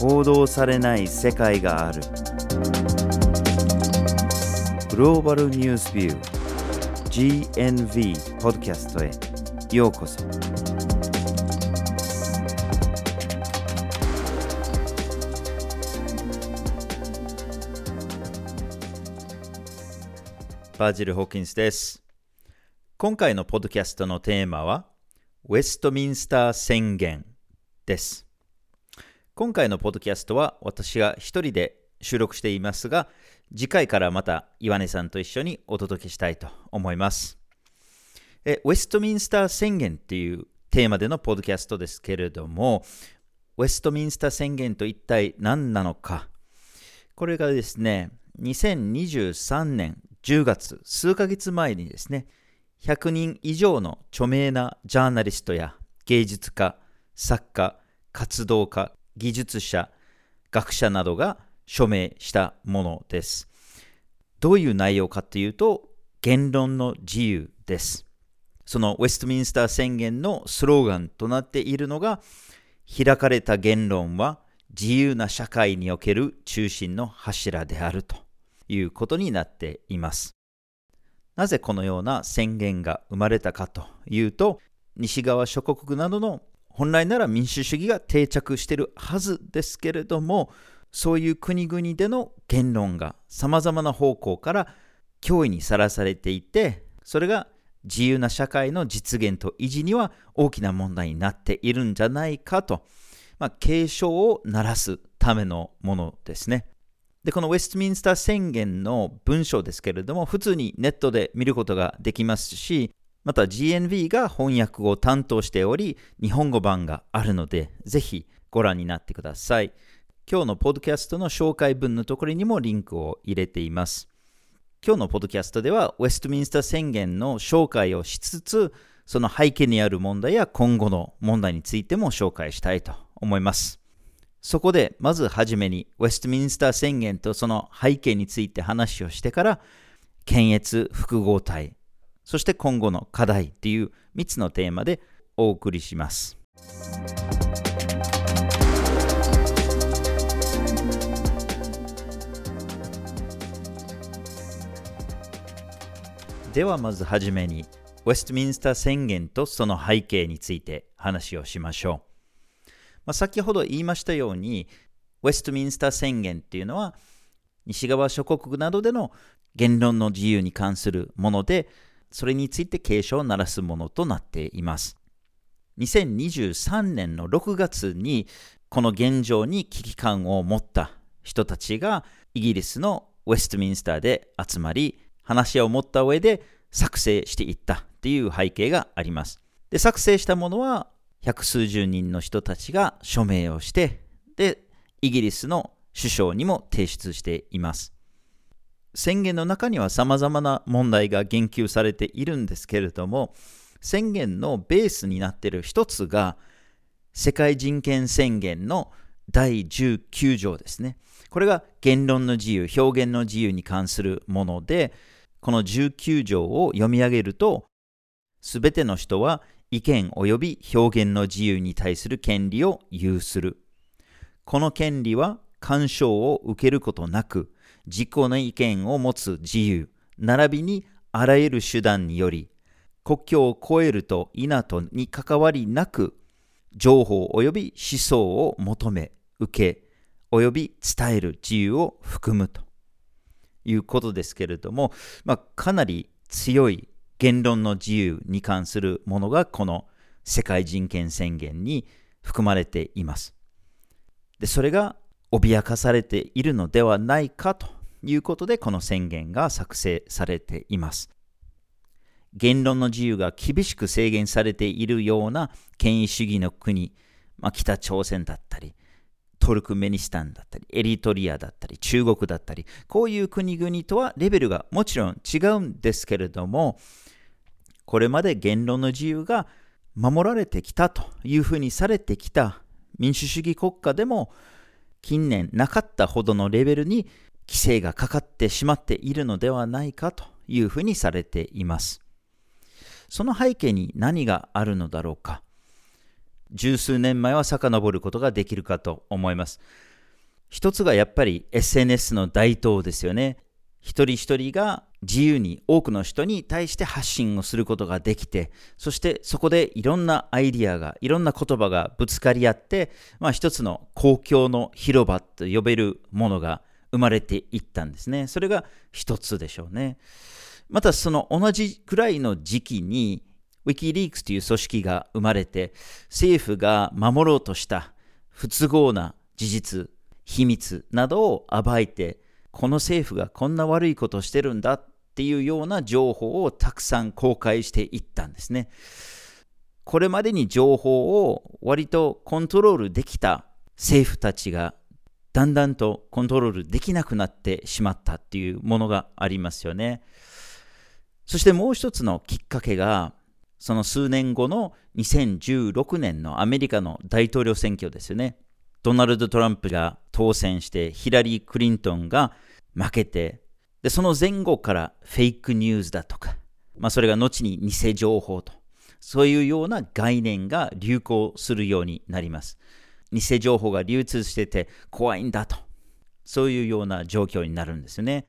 報道されない世界がある。グローバルニュースビュー GNV ポッドキャストへ。ようこそ。バージル・ホーキンスです。今回のポッドキャストのテーマはウェストミンスター宣言です。今回のポッドキャストは私が一人で収録していますが、次回からまた岩根さんと一緒にお届けしたいと思います。えウェストミンスター宣言っていうテーマでのポッドキャストですけれども、ウェストミンスター宣言と一体何なのか。これがですね、2023年10月、数ヶ月前にですね、100人以上の著名なジャーナリストや芸術家、作家、活動家、技術者、学者などが署名したものです。どういう内容かというと、言論の自由です。そのウェストミンスター宣言のスローガンとなっているのが、開かれた言論は自由な社会における中心の柱であるということになっています。なぜこのような宣言が生まれたかというと、西側諸国などの本来なら民主主義が定着しているはずですけれどもそういう国々での言論がさまざまな方向から脅威にさらされていてそれが自由な社会の実現と維持には大きな問題になっているんじゃないかと、まあ、警鐘を鳴らすためのものですね。で、このウェストミンスター宣言の文章ですけれども、普通にネットで見ることができますし、また GNV が翻訳を担当しており、日本語版があるので、ぜひご覧になってください。今日のポッドキャストの紹介文のところにもリンクを入れています。今日のポッドキャストでは、ウェストミンスター宣言の紹介をしつつ、その背景にある問題や今後の問題についても紹介したいと思います。そこで、まずはじめに、ウェストミンスター宣言とその背景について話をしてから、検閲複合体、そして今後の課題っていう3つのテーマでお送りします。ではまずはじめに、ウェストミンスター宣言とその背景について話をしましょう。まあ、先ほど言いましたように、ウェストミンスター宣言っていうのは、西側諸国などでの言論の自由に関するもので、それについて警鐘を鳴らすものとなっています。2023年の6月にこの現状に危機感を持った人たちがイギリスのウェストミンスターで集まり話し合いを持った上で作成していったっていう背景があります。で作成したものは百数十人の人たちが署名をしてでイギリスの首相にも提出しています。宣言の中には様々な問題が言及されているんですけれども、宣言のベースになっている一つが、世界人権宣言の第19条ですね。これが言論の自由、表現の自由に関するもので、この19条を読み上げると、すべての人は意見及び表現の自由に対する権利を有する。この権利は干渉を受けることなく、自己の意見を持つ自由、並びにあらゆる手段により、国境を越えると否とに関わりなく、情報及び思想を求め、受け、及び伝える自由を含むということですけれども、まあ、かなり強い言論の自由に関するものがこの世界人権宣言に含まれています。でそれが脅かされているのではないかということでこの宣言が作成されています。言論の自由が厳しく制限されているような権威主義の国、まあ、北朝鮮だったり、トルクメニスタンだったり、エリトリアだったり、中国だったり、こういう国々とはレベルがもちろん違うんですけれども、これまで言論の自由が守られてきたというふうにされてきた民主主義国家でも、近年なかったほどのレベルに規制がかかってしまっているのではないかというふうにされています。その背景に何があるのだろうか。十数年前は遡ることができるかと思います。一つがやっぱり SNS の台頭ですよね。一人一人が自由に多くの人に対して発信をすることができて、そしてそこでいろんなアイディアが、いろんな言葉がぶつかり合って、まあ一つの公共の広場と呼べるものが生まれていったんですね。それが一つでしょうね。またその同じくらいの時期に、ウィキリークスという組織が生まれて、政府が守ろうとした不都合な事実、秘密などを暴いて、この政府がこんな悪いことをしてるんだっていうような情報をたくさん公開していったんですね。これまでに情報を割とコントロールできた政府たちがだんだんとコントロールできなくなってしまったっていうものがありますよね。そしてもう一つのきっかけが、その数年後の2016年のアメリカの大統領選挙ですよね。ドナルド・トランプが当選して、ヒラリー・クリントンが負けて、でその前後からフェイクニュースだとか、まあ、それが後に偽情報と、そういうような概念が流行するようになります。偽情報が流通してて怖いんだと。そういうような状況になるんですよね。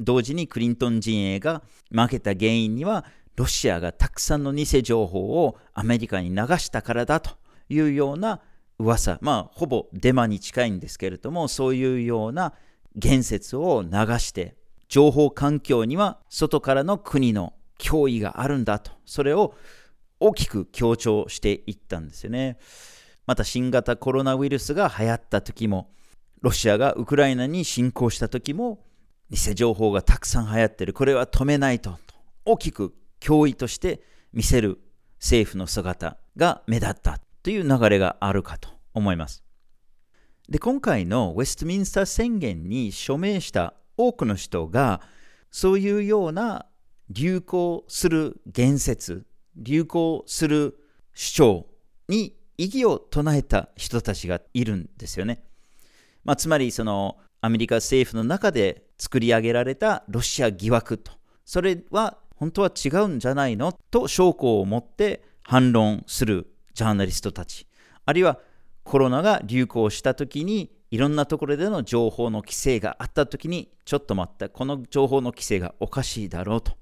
同時にクリントン陣営が負けた原因には、ロシアがたくさんの偽情報をアメリカに流したからだというような噂、まあ、ほぼデマに近いんですけれども、そういうような言説を流して、情報環境には外からの国の脅威があるんだと、それを大きく強調していったんですよね。また新型コロナウイルスが流行った時も、ロシアがウクライナに侵攻した時も、偽情報がたくさん流行ってる、これは止めないと、大きく脅威として見せる政府の姿が目立った。という流れがあるかと思います。で、今回のウェストミンスター宣言に署名した多くの人が、そういうような流行する言説、流行する主張に異議を唱えた人たちがいるんですよね。まあ、つまりそのアメリカ政府の中で作り上げられたロシア疑惑と。それは本当は違うんじゃないのと証拠を持って反論するジャーナリストたち。あるいはコロナが流行した時にいろんなところでの情報の規制があった時にちょっと待ったこの情報の規制がおかしいだろうと。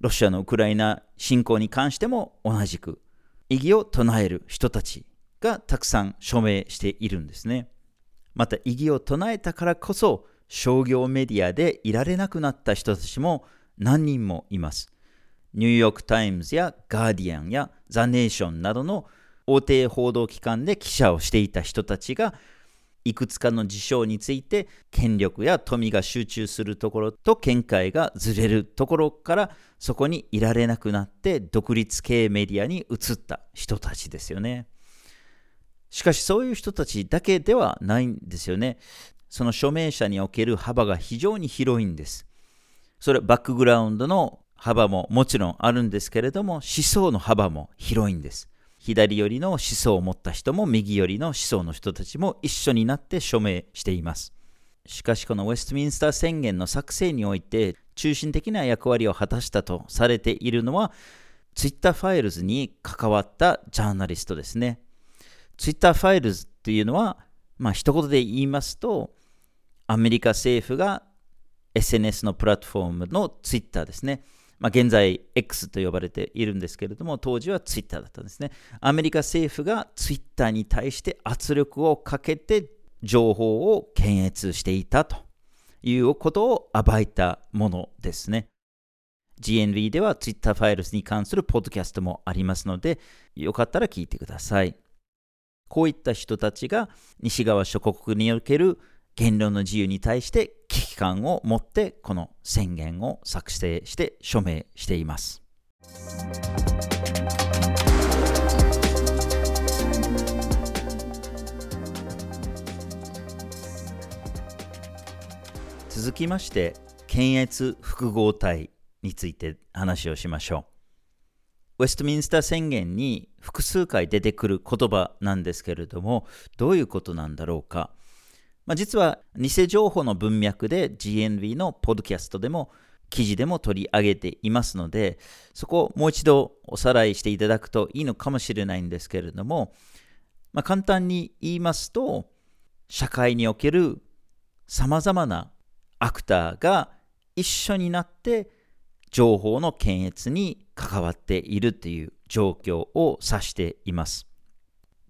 ロシアのウクライナ侵攻に関しても同じく異議を唱える人たち。がたくさん署名しているんですね。また異議を唱えたからこそ商業メディアでいられなくなった人たちも何人もいます。ニューヨーク・タイムズやガーディアンやザ・ネーションなどの大手報道機関で記者をしていた人たちがいくつかの事象について権力や富が集中するところと見解がずれるところからそこにいられなくなって独立系メディアに移った人たちですよね。しかしそういう人たちだけではないんですよね。その署名者における幅が非常に広いんです。それバックグラウンドの幅ももちろんあるんですけれども思想の幅も広いんです。左寄りの思想を持った人も右寄りの思想の人たちも一緒になって署名しています。しかしこのウェストミンスター宣言の作成において中心的な役割を果たしたとされているのはツイッターファイルズに関わったジャーナリストですね。Twitter ファイルズっていうのは、まあ一言で言いますと、アメリカ政府が SNS のプラットフォームの Twitter ですね。まあ、現在 X と呼ばれているんですけれども、当時は Twitter だったんですね。アメリカ政府が Twitter に対して圧力をかけて情報を検閲していたということを暴いたものですね。GNV では Twitter ファイルズに関するポッドキャストもありますので、よかったら聞いてください。こういった人たちが西側諸国における言論の自由に対して危機感を持ってこの宣言を作成して署名しています。続きまして検閲複合体について話をしましょう。ウェストミンスター宣言に複数回出てくる言葉なんですけれども、どういうことなんだろうか。まあ、実は偽情報の文脈で GNV のポッドキャストでも記事でも取り上げていますので、そこをもう一度おさらいしていただくといいのかもしれないんですけれども、まあ、簡単に言いますと、社会におけるさまざまなアクターが一緒になって情報の検閲に関わっているという状況を指しています。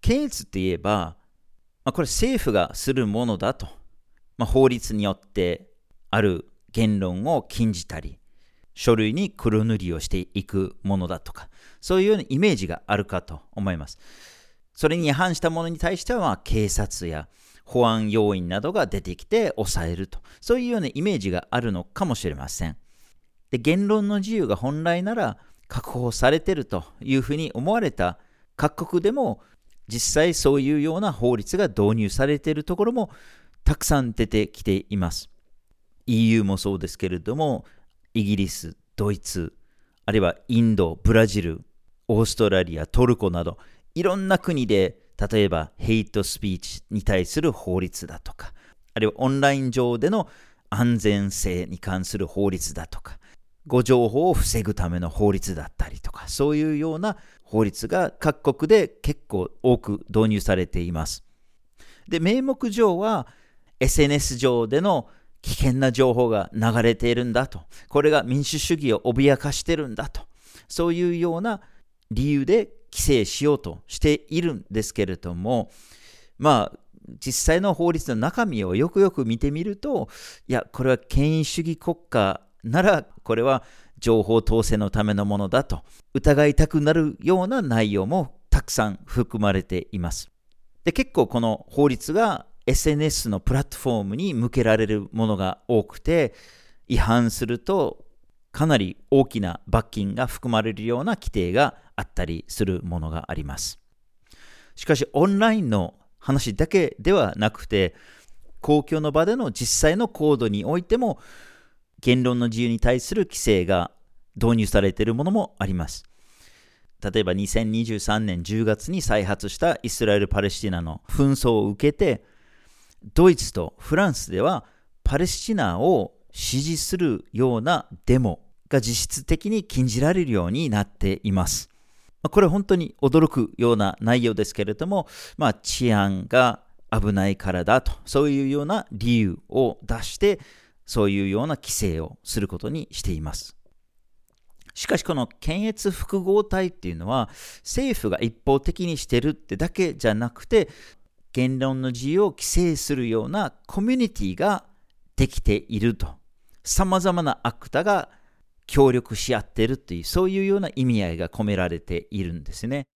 検閲って言えば、まあ、これ政府がするものだと、まあ、法律によってある言論を禁じたり、書類に黒塗りをしていくものだとか、そういうようなイメージがあるかと思います。それに違反したものに対しては、警察や保安要員などが出てきて抑えると、そういうようなイメージがあるのかもしれません。で、言論の自由が本来なら確保されているというふうに思われた各国でも、実際そういうような法律が導入されているところもたくさん出てきています。EU もそうですけれども、イギリス、ドイツ、あるいはインド、ブラジル、オーストラリア、トルコなど、いろんな国で、例えばヘイトスピーチに対する法律だとか、あるいはオンライン上での安全性に関する法律だとか、誤情報を防ぐための法律だったりとか、そういうような法律が各国で結構多く導入されています。で、名目上は SNS 上での危険な情報が流れているんだと。これが民主主義を脅かしてるんだと。そういうような理由で規制しようとしているんですけれども、まあ、実際の法律の中身をよくよく見てみると、いや、これは権威主義国家なら、これは情報統制のためのものだと疑いたくなるような内容もたくさん含まれています。で結構この法律が SNS のプラットフォームに向けられるものが多くて違反するとかなり大きな罰金が含まれるような規定があったりするものがあります。しかしオンラインの話だけではなくて公共の場での実際のコードにおいても言論の自由に対する規制が導入されているものもあります。例えば2023年10月に再発したイスラエル・パレスチナの紛争を受けてドイツとフランスではパレスチナを支持するようなデモが実質的に禁じられるようになっています。これは本当に驚くような内容ですけれども、まあ、治安が危ないからだと、そういうような理由を出して、そういうような規制をすることにしています。しかしこの検閲複合体っていうのは政府が一方的にしてるってだけじゃなくて言論の自由を規制するようなコミュニティができていると。様々なアクタが協力し合っているという、そういうような意味合いが込められているんですね。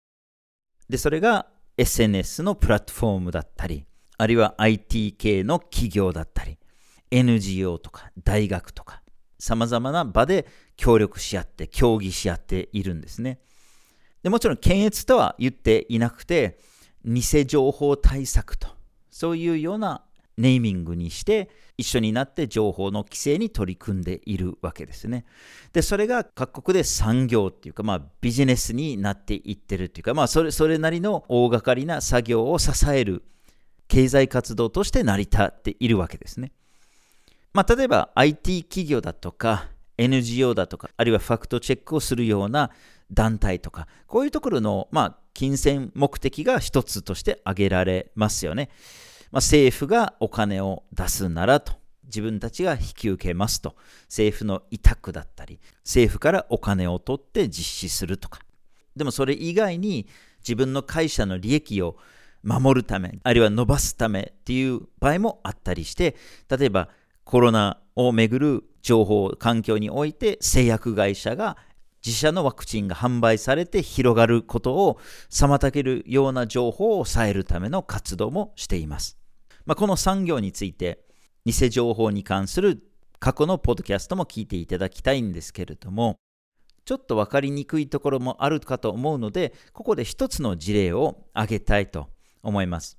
で、それが SNS のプラットフォームだったり、あるいは IT 系の企業だったり、NGO とか大学とか、様々な場で協力し合って、協議し合っているんですね。でもちろん検閲とは言っていなくて、偽情報対策と、そういうようなネーミングにして、一緒になって情報の規制に取り組んでいるわけですね。で、それが各国で産業っていうか、まあビジネスになっていってるっていうか、まあそれそれなりの大掛かりな作業を支える経済活動として成り立っているわけですね。まあ例えば IT 企業だとか NGO だとか、あるいはファクトチェックをするような団体とか、こういうところの、まあ、金銭目的が一つとして挙げられますよね。まあ、政府がお金を出すならと、自分たちが引き受けますと、政府の委託だったり、政府からお金を取って実施するとか。でもそれ以外に自分の会社の利益を守るため、あるいは伸ばすためっていう場合もあったりして、例えばコロナをめぐる情報環境において製薬会社が自社のワクチンが販売されて広がることを妨げるような情報を抑えるための活動もしています。まあ、この産業について偽情報に関する過去のポッドキャストも聞いていただきたいんですけれどもちょっと分かりにくいところもあるかと思うのでここで一つの事例を挙げたいと思います。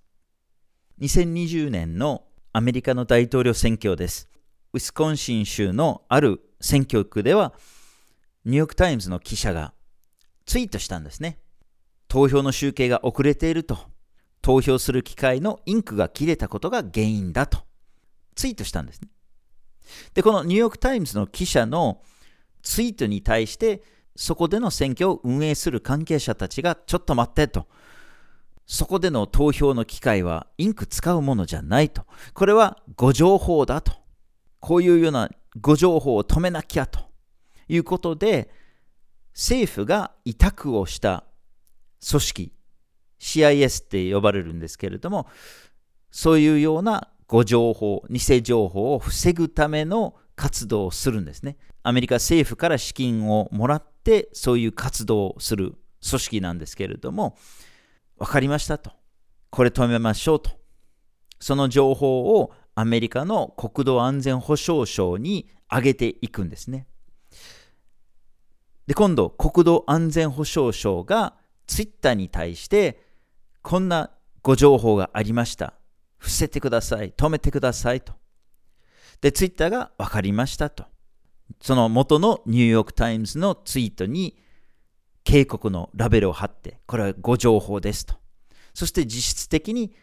2020年のアメリカの大統領選挙です。ウィスコンシン州のある選挙区ではニューヨーク・タイムズの記者がツイートしたんですね。投票の集計が遅れていると、投票する機械のインクが切れたことが原因だと、ツイートしたんですね。で、このニューヨーク・タイムズの記者のツイートに対して、そこでの選挙を運営する関係者たちが、ちょっと待ってと、そこでの投票の機会はインク使うものじゃないと。これは誤情報だと。こういうような誤情報を止めなきゃということで、政府が委託をした組織、CIS って呼ばれるんですけれども、そういうような誤情報、偽情報を防ぐための活動をするんですね。アメリカ政府から資金をもらって、そういう活動をする組織なんですけれども、分かりましたと。これ止めましょうと。その情報をアメリカの国土安全保障省に上げていくんですね。で、今度、国土安全保障省がツイッターに対して、こんなご情報がありました。伏せてください。止めてくださいと。で、ツイッターが分かりましたと。その元のニューヨーク・タイムズのツイートに警告のラベルを貼って、これはご情報ですと。そして実質的に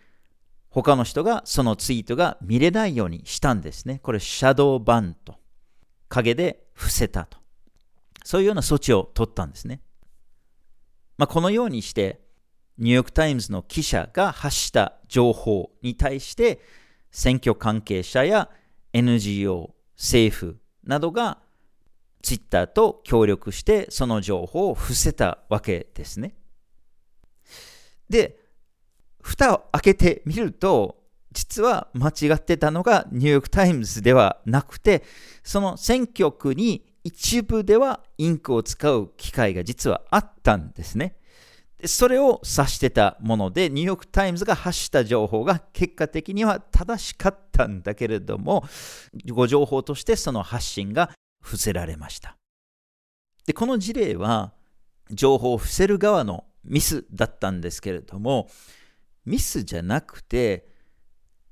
他の人がそのツイートが見れないようにしたんですね。これ、シャドーバンと。影で伏せたと。そういうような措置を取ったんですね。まあ、このようにして、ニューヨーク・タイムズの記者が発した情報に対して、選挙関係者や NGO、政府などがツイッターと協力してその情報を伏せたわけですね。で、蓋を開けてみると、実は間違ってたのがニューヨーク・タイムズではなくて、その選挙区に一部ではインクを使う機会が実はあったんですね。それを指してたもので、ニューヨーク・タイムズが発した情報が結果的には正しかったんだけれども、ご情報としてその発信が伏せられました。で、この事例は、情報を伏せる側のミスだったんですけれども、ミスじゃなくて、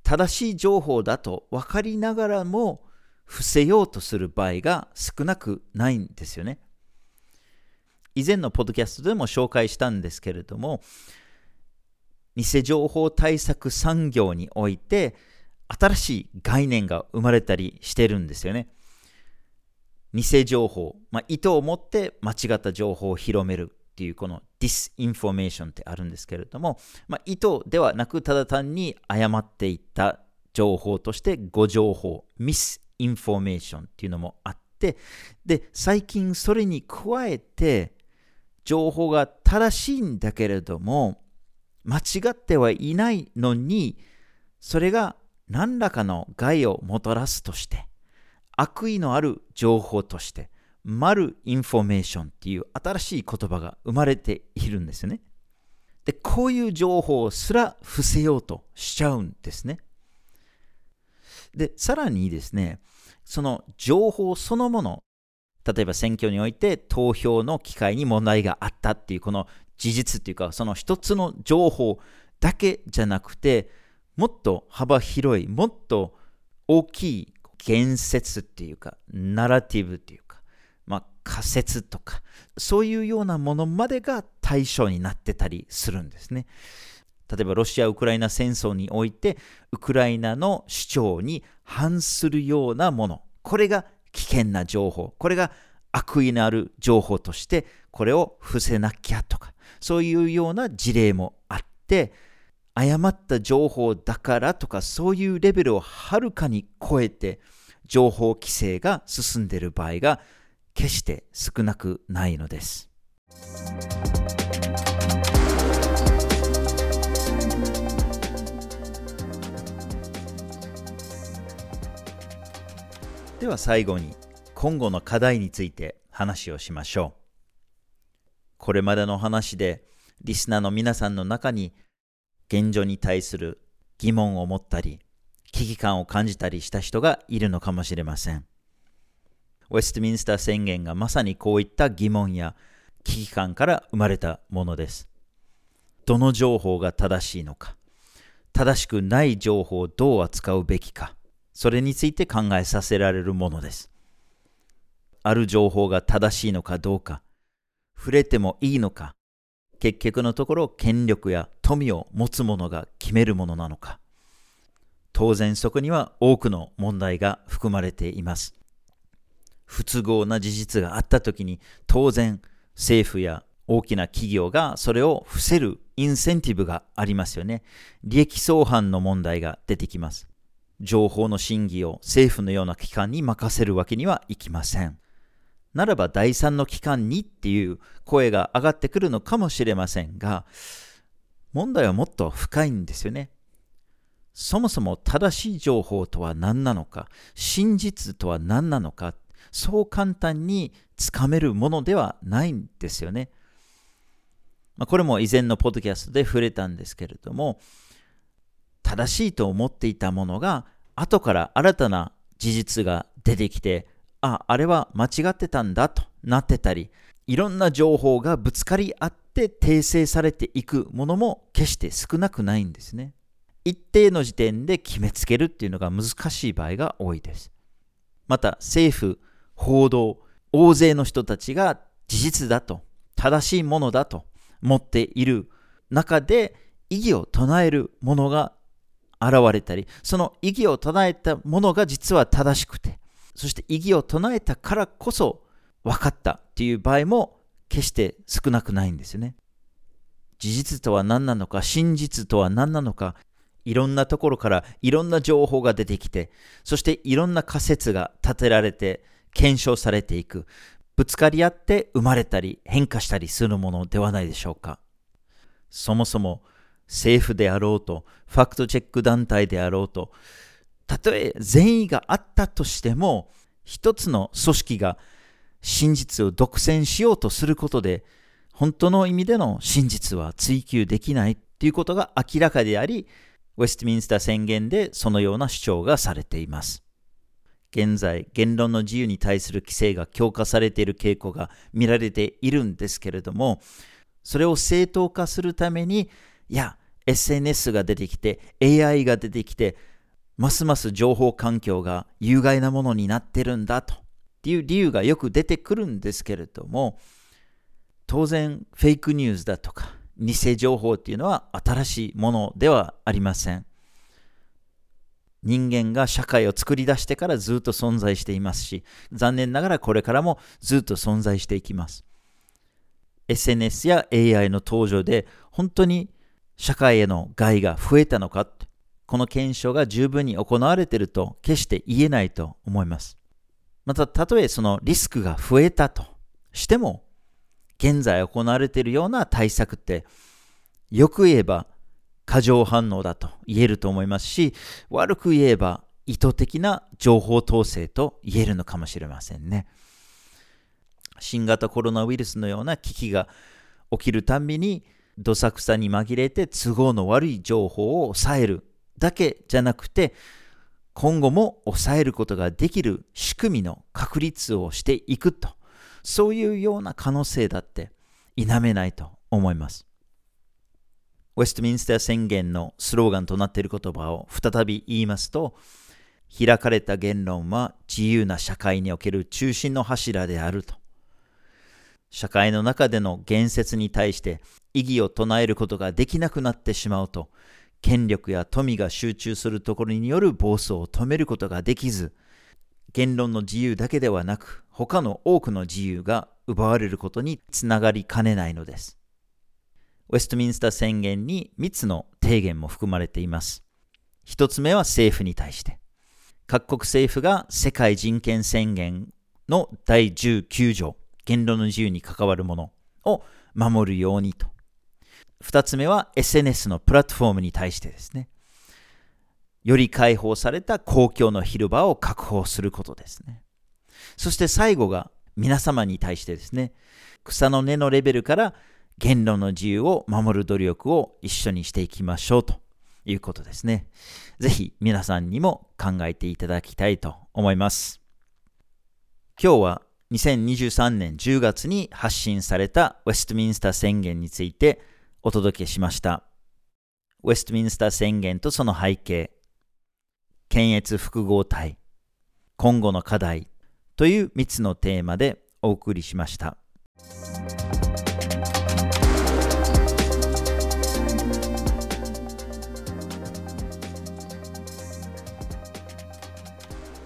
正しい情報だと分かりながらも、伏せようとする場合が少なくないんですよね。以前のポッドキャストでも紹介したんですけれども、偽情報対策産業において、新しい概念が生まれたりしてるんですよね。偽情報、まあ、意図を持って間違った情報を広めるっていうこの disinformation ってあるんですけれども、まあ、意図ではなくただ単に誤っていった情報として誤情報、 misinformation っていうのもあって、で、最近それに加えて情報が正しいんだけれども、間違ってはいないのに、それが何らかの害をもたらすとして、悪意のある情報として、 malinformation っていう新しい言葉が生まれているんですよね。で、こういう情報すら伏せようとしちゃうんですね。で、さらにですね、その情報そのもの、例えば選挙において投票の機会に問題があったっていうこの事実っていうか、その一つの情報だけじゃなくて、もっと幅広い、もっと大きい言説っていうか、ナラティブっていうか、まあ、仮説とか、そういうようなものまでが対象になってたりするんですね。例えばロシア・ウクライナ戦争において、ウクライナの主張に反するようなもの、これが危険な情報、これが悪意のある情報として、これを伏せなきゃとか、そういうような事例もあって、誤った情報だからとかそういうレベルをはるかに超えて情報規制が進んでいる場合が決して少なくないのです。では最後に今後の課題について話をしましょう。これまでの話でリスナーの皆さんの中に現状に対する疑問を持ったり、危機感を感じたりした人がいるのかもしれません。ウェストミンスター宣言がまさにこういった疑問や危機感から生まれたものです。どの情報が正しいのか、正しくない情報をどう扱うべきか、それについて考えさせられるものです。ある情報が正しいのかどうか、触れてもいいのか、結局のところ権力や富を持つ者が決めるものなのか当然そこには多くの問題が含まれています不都合な事実があった時に当然政府や大きな企業がそれを伏せるインセンティブがありますよね。利益相反の問題が出てきます。情報の審議を政府のような機関に任せるわけにはいきません。ならば第三の機関にっていう声が上がってくるのかもしれませんが、問題はもっと深いんですよね。そもそも正しい情報とは何なのか、真実とは何なのか、そう簡単につかめるものではないんですよね。まあ、これも以前のポッドキャストで触れたんですけれども、正しいと思っていたものが、後から新たな事実が出てきて、あ、あれは間違ってたんだとなってたり、いろんな情報がぶつかり合って訂正されていくものも決して少なくないんですね。一定の時点で決めつけるっていうのが難しい場合が多いです。また政府、報道、大勢の人たちが事実だと、正しいものだと持っている中で異議を唱えるものが現れたり、その異議を唱えたものが実は正しくて、そして異議を唱えたからこそ分かったっていう場合も決して少なくないんですよね。事実とは何なのか、真実とは何なのか、いろんなところからいろんな情報が出てきて、そしていろんな仮説が立てられて、検証されていく。ぶつかり合って生まれたり変化したりするものではないでしょうか。そもそも政府であろうと、ファクトチェック団体であろうと、たとえ善意があったとしても、一つの組織が真実を独占しようとすることで、本当の意味での真実は追求できないということが明らかであり、ウェストミンスター宣言でそのような主張がされています。現在、言論の自由に対する規制が強化されている傾向が見られているんですけれども、それを正当化するために、いや、SNS が出てきて、AI が出てきて、ますます情報環境が有害なものになってるんだとっていう理由がよく出てくるんですけれども、当然フェイクニュースだとか偽情報っていうのは新しいものではありません。人間が社会を作り出してからずっと存在していますし、残念ながらこれからもずっと存在していきます。SNS や AI の登場で本当に社会への害が増えたのか、この検証が十分に行われていると決して言えないと思います。また、たとえそのリスクが増えたとしても、現在行われているような対策って、よく言えば過剰反応だと言えると思いますし、悪く言えば意図的な情報統制と言えるのかもしれませんね。新型コロナウイルスのような危機が起きるたびに、どさくさに紛れて都合の悪い情報を抑えるだけじゃなくて、今後も抑えることができる仕組みの確立をしていくとそういうような可能性だって否めないと思います。ウェストミンスター宣言のスローガンとなっている言葉を再び言いますと、開かれた言論は自由な社会における中心の柱であると。社会の中での言説に対して異議を唱えることができなくなってしまうと、権力や富が集中するところによる暴走を止めることができず、言論の自由だけではなく、他の多くの自由が奪われることにつながりかねないのです。ウェストミンスター宣言に3つの提言も含まれています。1つ目は政府に対して。各国政府が世界人権宣言の第19条、言論の自由に関わるものを守るようにと。2つ目は SNS のプラットフォームに対してですね。より解放された公共の広場を確保することですね。そして最後が皆様に対してですね、草の根のレベルから言論の自由を守る努力を一緒にしていきましょうということですね。ぜひ皆さんにも考えていただきたいと思います。今日は2023年10月に発信されたウェストミンスター宣言についてお届けしました。ウェストミンスター宣言とその背景、検閲複合体、今後の課題という3つのテーマでお送りしました。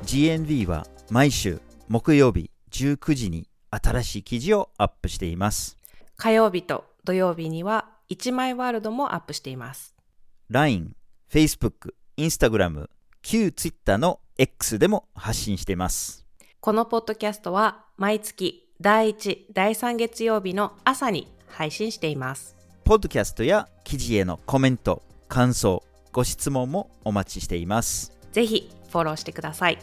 GNV は毎週木曜日19時に新しい記事をアップしています。火曜日と土曜日には1枚ワールドもアップしています。LINE、Facebook、Instagram、旧 Twitter の X でも発信しています。このポッドキャストは毎月第1、第3月曜日の朝に配信しています。ポッドキャストや記事へのコメント、感想、ご質問もお待ちしています。ぜひフォローしてください。